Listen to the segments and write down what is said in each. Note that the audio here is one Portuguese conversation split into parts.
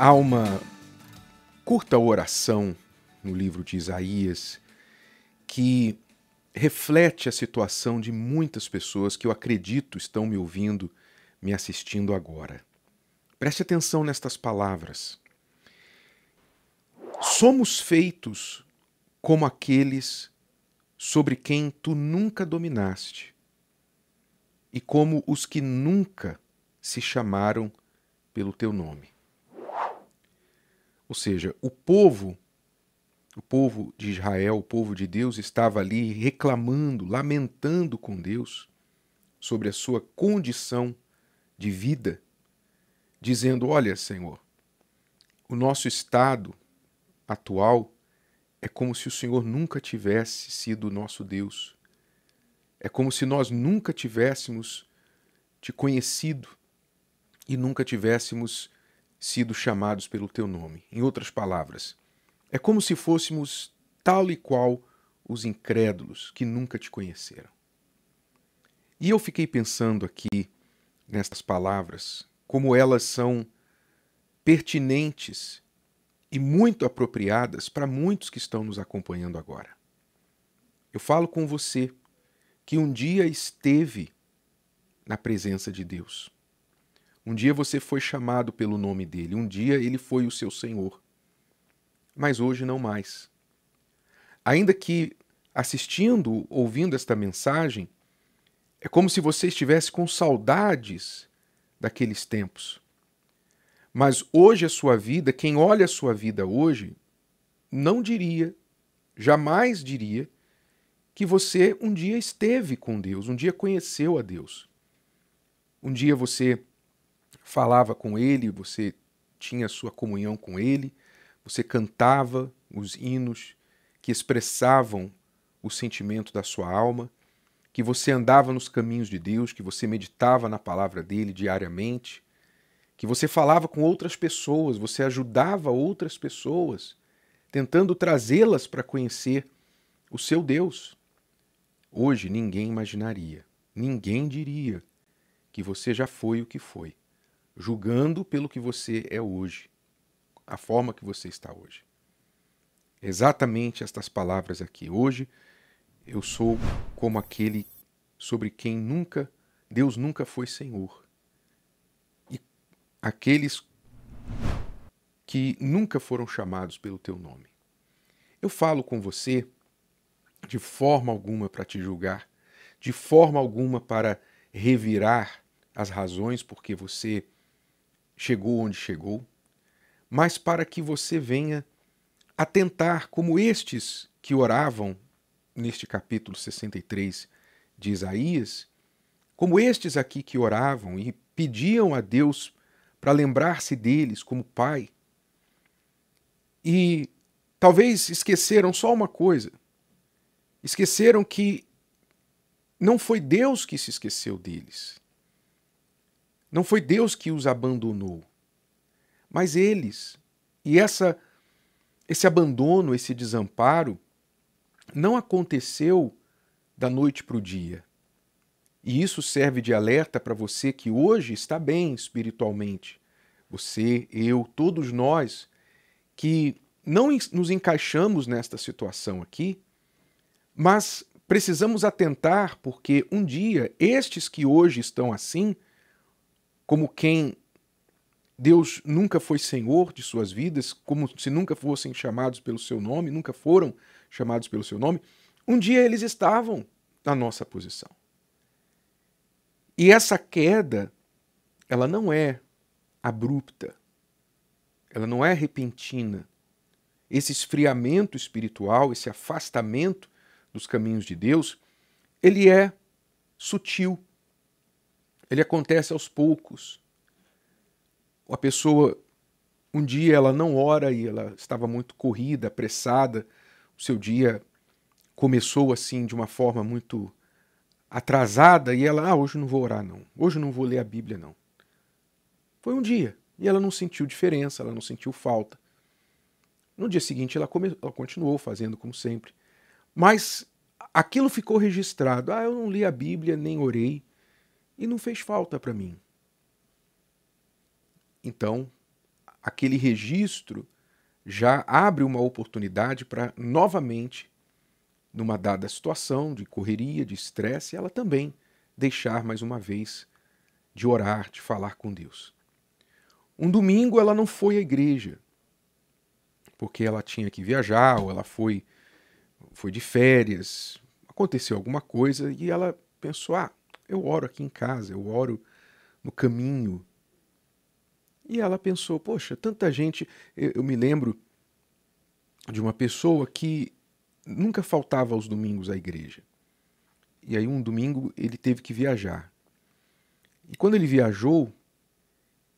Há uma curta oração no livro de Isaías que reflete a situação de muitas pessoas que eu acredito estão me ouvindo, me assistindo agora. Preste atenção nestas palavras. Somos feitos como aqueles sobre quem tu nunca dominaste, e como os que nunca se chamaram pelo teu nome. Ou seja, o povo, o povo de Israel, o povo de Deus, estava ali reclamando, lamentando com Deus sobre a sua condição de vida, dizendo: Olha, Senhor, o nosso estado atual é como se o Senhor nunca tivesse sido nosso Deus. É como se nós nunca tivéssemos te conhecido e nunca tivéssemos sido chamados pelo teu nome. Em outras palavras, é como se fôssemos tal e qual os incrédulos que nunca te conheceram. E eu fiquei pensando aqui nestas palavras, como elas são pertinentes e muito apropriadas para muitos que estão nos acompanhando agora. Eu falo com você que um dia esteve na presença de Deus um dia você foi chamado pelo nome dele, um dia ele foi o seu Senhor. Mas hoje não mais. Ainda que assistindo, ouvindo esta mensagem, é como se você estivesse com saudades daqueles tempos. Mas hoje a sua vida, quem olha a sua vida hoje, não diria, jamais diria, que você um dia esteve com Deus, um dia conheceu a Deus. Um dia você falava com ele, você tinha sua comunhão com ele, você cantava os hinos que expressavam o sentimento da sua alma, que você andava nos caminhos de Deus, que você meditava na palavra dele diariamente, que você falava com outras pessoas, você ajudava outras pessoas, tentando trazê-las para conhecer o seu Deus. Hoje ninguém imaginaria, ninguém diria que você já foi o que foi julgando pelo que você é hoje, a forma que você está hoje. Exatamente estas palavras aqui. Hoje eu sou como aquele sobre quem nunca Deus nunca foi Senhor. E aqueles que nunca foram chamados pelo teu nome. Eu falo com você de forma alguma para te julgar, de forma alguma para revirar as razões porque você chegou onde chegou, mas para que você venha atentar como estes que oravam neste capítulo 63 de Isaías, como estes aqui que oravam e pediam a Deus para lembrar-se deles como Pai. E talvez esqueceram só uma coisa: esqueceram que não foi Deus que se esqueceu deles. Não foi Deus que os abandonou, mas eles. E essa esse abandono, esse desamparo não aconteceu da noite para o dia. E isso serve de alerta para você que hoje está bem espiritualmente. Você, eu, todos nós que não nos encaixamos nesta situação aqui, mas precisamos atentar porque um dia estes que hoje estão assim como quem Deus nunca foi senhor de suas vidas, como se nunca fossem chamados pelo seu nome, nunca foram chamados pelo seu nome, um dia eles estavam na nossa posição. E essa queda, ela não é abrupta, ela não é repentina. Esse esfriamento espiritual, esse afastamento dos caminhos de Deus, ele é sutil. Ele acontece aos poucos. A pessoa, um dia ela não ora e ela estava muito corrida, apressada, o seu dia começou assim de uma forma muito atrasada e ela, ah, hoje não vou orar não, hoje não vou ler a Bíblia não. Foi um dia e ela não sentiu diferença, ela não sentiu falta. No dia seguinte ela, come... ela continuou fazendo como sempre. Mas aquilo ficou registrado. Ah, eu não li a Bíblia, nem orei e não fez falta para mim. Então, aquele registro já abre uma oportunidade para novamente, numa dada situação de correria, de estresse, ela também deixar mais uma vez de orar, de falar com Deus. Um domingo ela não foi à igreja, porque ela tinha que viajar, ou ela foi, foi de férias, aconteceu alguma coisa e ela pensou: ah, eu oro aqui em casa, eu oro no caminho. E ela pensou: poxa, tanta gente. Eu, eu me lembro de uma pessoa que nunca faltava aos domingos à igreja. E aí, um domingo, ele teve que viajar. E quando ele viajou,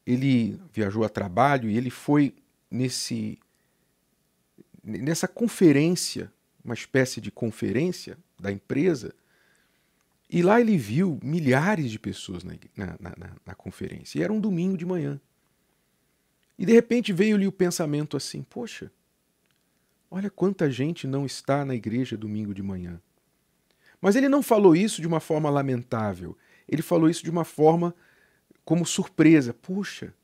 ele viajou a trabalho e ele foi nesse nessa conferência, uma espécie de conferência da empresa, e lá ele viu milhares de pessoas na, na, na, na conferência. E era um domingo de manhã. E de repente veio-lhe o pensamento assim: poxa, olha quanta gente não está na igreja domingo de manhã. Mas ele não falou isso de uma forma lamentável. Ele falou isso de uma forma como surpresa. Puxa,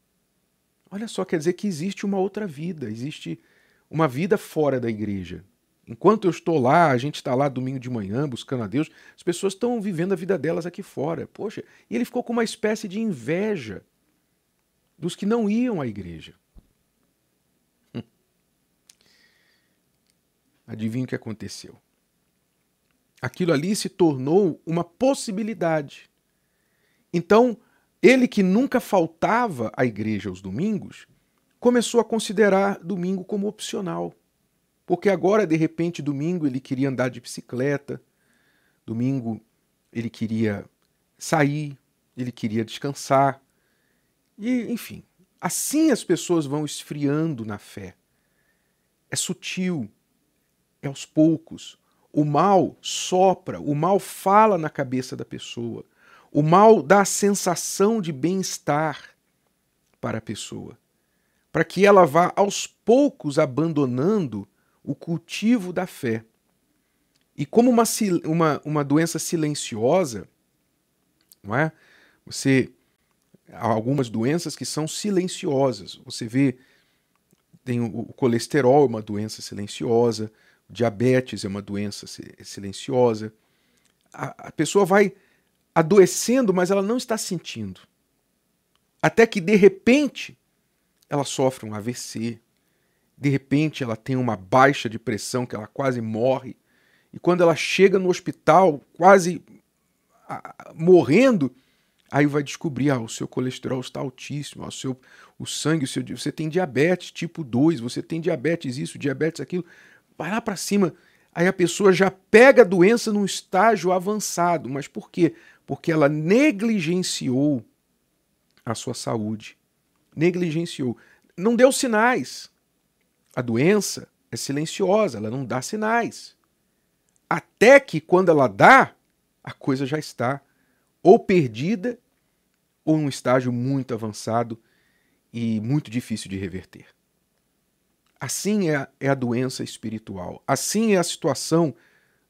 olha só, quer dizer que existe uma outra vida, existe uma vida fora da igreja. Enquanto eu estou lá, a gente está lá domingo de manhã buscando a Deus, as pessoas estão vivendo a vida delas aqui fora. Poxa, e ele ficou com uma espécie de inveja dos que não iam à igreja. Hum. Adivinha o que aconteceu? Aquilo ali se tornou uma possibilidade. Então, ele que nunca faltava à igreja aos domingos, começou a considerar domingo como opcional. Porque agora, de repente, domingo ele queria andar de bicicleta, domingo ele queria sair, ele queria descansar. E, enfim, assim as pessoas vão esfriando na fé. É sutil, é aos poucos. O mal sopra, o mal fala na cabeça da pessoa. O mal dá a sensação de bem-estar para a pessoa, para que ela vá aos poucos abandonando o cultivo da fé. E como uma, uma, uma doença silenciosa, não é? Você há algumas doenças que são silenciosas. Você vê tem o, o colesterol é uma doença silenciosa, diabetes é uma doença silenciosa. A, a pessoa vai adoecendo, mas ela não está sentindo. Até que de repente ela sofre um AVC, de repente ela tem uma baixa de pressão que ela quase morre. E quando ela chega no hospital, quase morrendo, aí vai descobrir, ah, o seu colesterol está altíssimo, ah, o seu o sangue, o seu, você tem diabetes tipo 2, você tem diabetes isso, diabetes aquilo. Vai lá para cima. Aí a pessoa já pega a doença num estágio avançado. Mas por quê? Porque ela negligenciou a sua saúde. Negligenciou. Não deu sinais. A doença é silenciosa, ela não dá sinais. Até que quando ela dá, a coisa já está ou perdida ou num estágio muito avançado e muito difícil de reverter. Assim é a, é a doença espiritual. Assim é a situação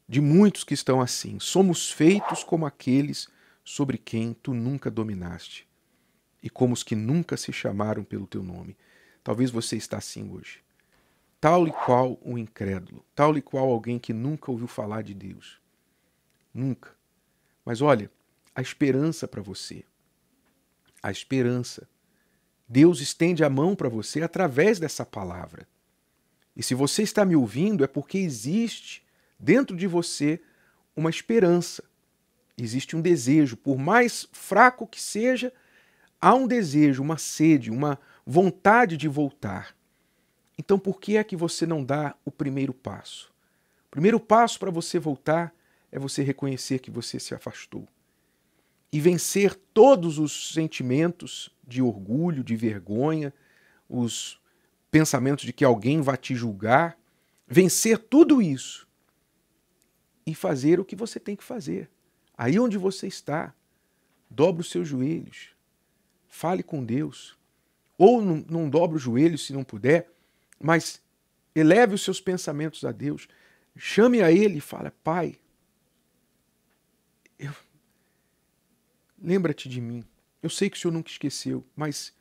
de muitos que estão assim. Somos feitos como aqueles sobre quem tu nunca dominaste e como os que nunca se chamaram pelo teu nome. Talvez você está assim hoje tal e qual um incrédulo, tal e qual alguém que nunca ouviu falar de Deus. Nunca. Mas olha, a esperança para você. A esperança. Deus estende a mão para você através dessa palavra. E se você está me ouvindo, é porque existe dentro de você uma esperança. Existe um desejo, por mais fraco que seja, há um desejo, uma sede, uma vontade de voltar. Então por que é que você não dá o primeiro passo? O primeiro passo para você voltar é você reconhecer que você se afastou e vencer todos os sentimentos de orgulho, de vergonha, os pensamentos de que alguém vai te julgar, vencer tudo isso e fazer o que você tem que fazer. Aí onde você está, dobre os seus joelhos, fale com Deus. Ou não, não dobre os joelhos se não puder, mas eleve os seus pensamentos a Deus, chame a Ele e fale: Pai, eu... lembra-te de mim. Eu sei que o Senhor nunca esqueceu, mas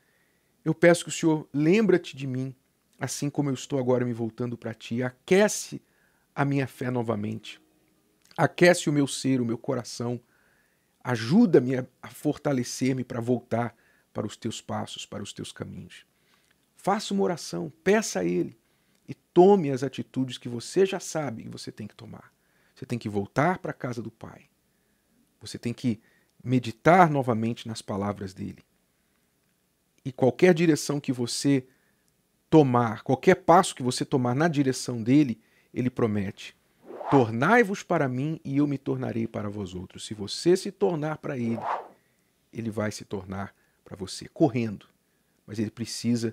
Eu peço que o Senhor lembra-te de mim, assim como eu estou agora me voltando para ti. Aquece a minha fé novamente. Aquece o meu ser, o meu coração. Ajuda-me a fortalecer-me para voltar para os teus passos, para os teus caminhos. Faça uma oração, peça a Ele e tome as atitudes que você já sabe que você tem que tomar. Você tem que voltar para a casa do Pai. Você tem que meditar novamente nas palavras dele. E qualquer direção que você tomar, qualquer passo que você tomar na direção dele, ele promete: Tornai-vos para mim e eu me tornarei para vós outros. Se você se tornar para ele, ele vai se tornar para você, correndo. Mas ele precisa